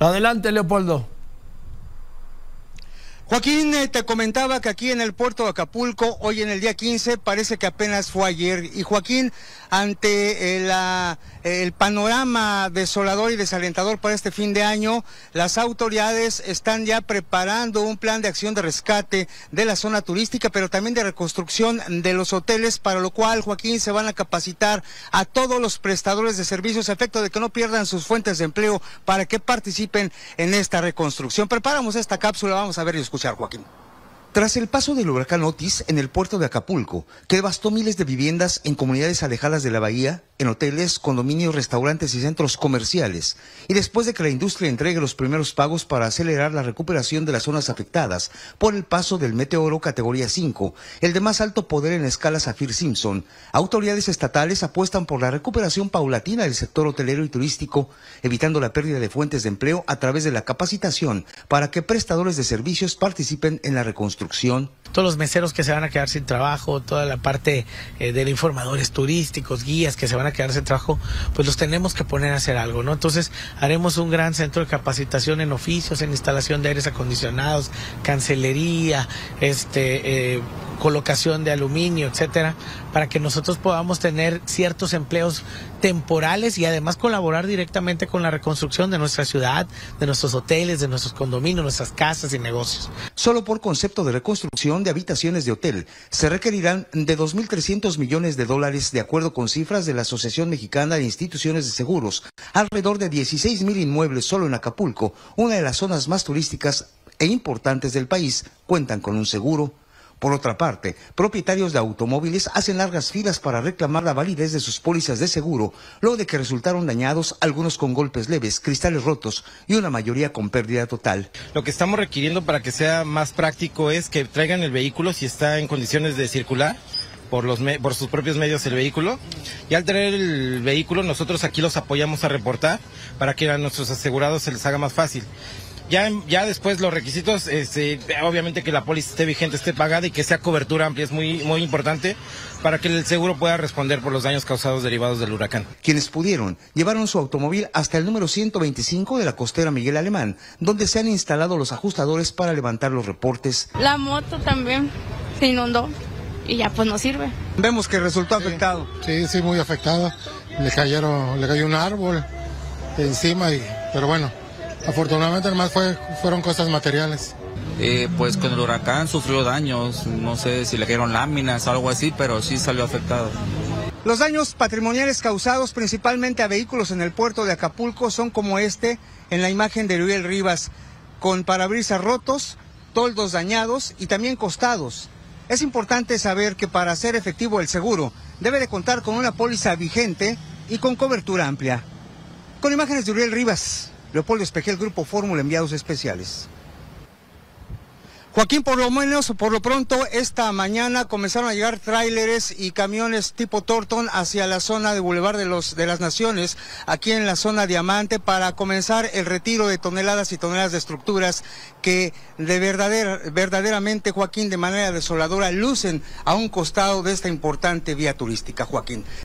Adelante, Leopoldo. Joaquín, eh, te comentaba que aquí en el puerto de Acapulco, hoy en el día 15, parece que apenas fue ayer. Y Joaquín, ante eh, la, el panorama desolador y desalentador para este fin de año, las autoridades están ya preparando un plan de acción de rescate de la zona turística, pero también de reconstrucción de los hoteles, para lo cual, Joaquín, se van a capacitar a todos los prestadores de servicios a efecto de que no pierdan sus fuentes de empleo para que participen en esta reconstrucción. Preparamos esta cápsula, vamos a ver y escuchar. Tras el paso del huracán Otis en el puerto de Acapulco, que devastó miles de viviendas en comunidades alejadas de la bahía, en hoteles, condominios, restaurantes y centros comerciales, y después de que la industria entregue los primeros pagos para acelerar la recuperación de las zonas afectadas por el paso del meteoro categoría 5, el de más alto poder en escala Saffir-Simpson, autoridades estatales apuestan por la recuperación paulatina del sector hotelero y turístico, evitando la pérdida de fuentes de empleo a través de la capacitación para que prestadores de servicios participen en la reconstrucción. Todos los meseros que se van a quedar sin trabajo, toda la parte eh, de informadores turísticos, guías que se van a quedarse en trabajo, pues los tenemos que poner a hacer algo, ¿no? Entonces haremos un gran centro de capacitación en oficios, en instalación de aires acondicionados, cancelería, este, eh, colocación de aluminio, etcétera, para que nosotros podamos tener ciertos empleos temporales y además colaborar directamente con la reconstrucción de nuestra ciudad, de nuestros hoteles, de nuestros condominios, nuestras casas y negocios. Solo por concepto de reconstrucción de habitaciones de hotel se requerirán de 2.300 millones de dólares de acuerdo con cifras de la Asociación Mexicana de Instituciones de Seguros, alrededor de 16.000 inmuebles solo en Acapulco, una de las zonas más turísticas e importantes del país, cuentan con un seguro por otra parte, propietarios de automóviles hacen largas filas para reclamar la validez de sus pólizas de seguro, luego de que resultaron dañados algunos con golpes leves, cristales rotos y una mayoría con pérdida total. Lo que estamos requiriendo para que sea más práctico es que traigan el vehículo si está en condiciones de circular. Por, los por sus propios medios el vehículo y al tener el vehículo nosotros aquí los apoyamos a reportar para que a nuestros asegurados se les haga más fácil. Ya, ya después los requisitos, este, obviamente que la póliza esté vigente, esté pagada y que sea cobertura amplia es muy, muy importante para que el seguro pueda responder por los daños causados derivados del huracán. Quienes pudieron llevaron su automóvil hasta el número 125 de la costera Miguel Alemán, donde se han instalado los ajustadores para levantar los reportes. La moto también se inundó y ya pues no sirve. Vemos que resultó afectado. Sí, sí, muy afectada. Le cayeron, le cayó un árbol encima y, pero bueno, Afortunadamente además fue, fueron cosas materiales. Eh, pues con el huracán sufrió daños, no sé si le cayeron láminas o algo así, pero sí salió afectado. Los daños patrimoniales causados principalmente a vehículos en el puerto de Acapulco son como este en la imagen de Luis Rivas, con parabrisas rotos, toldos dañados y también costados. Es importante saber que para ser efectivo el seguro debe de contar con una póliza vigente y con cobertura amplia. Con imágenes de Uriel Rivas, Leopoldo Espejel, Grupo Fórmula, enviados especiales. Joaquín, por lo menos, por lo pronto, esta mañana comenzaron a llegar tráileres y camiones tipo Torton hacia la zona de Boulevard de, los, de las Naciones, aquí en la zona Diamante, para comenzar el retiro de toneladas y toneladas de estructuras que de verdadera, verdaderamente, Joaquín, de manera desoladora, lucen a un costado de esta importante vía turística, Joaquín.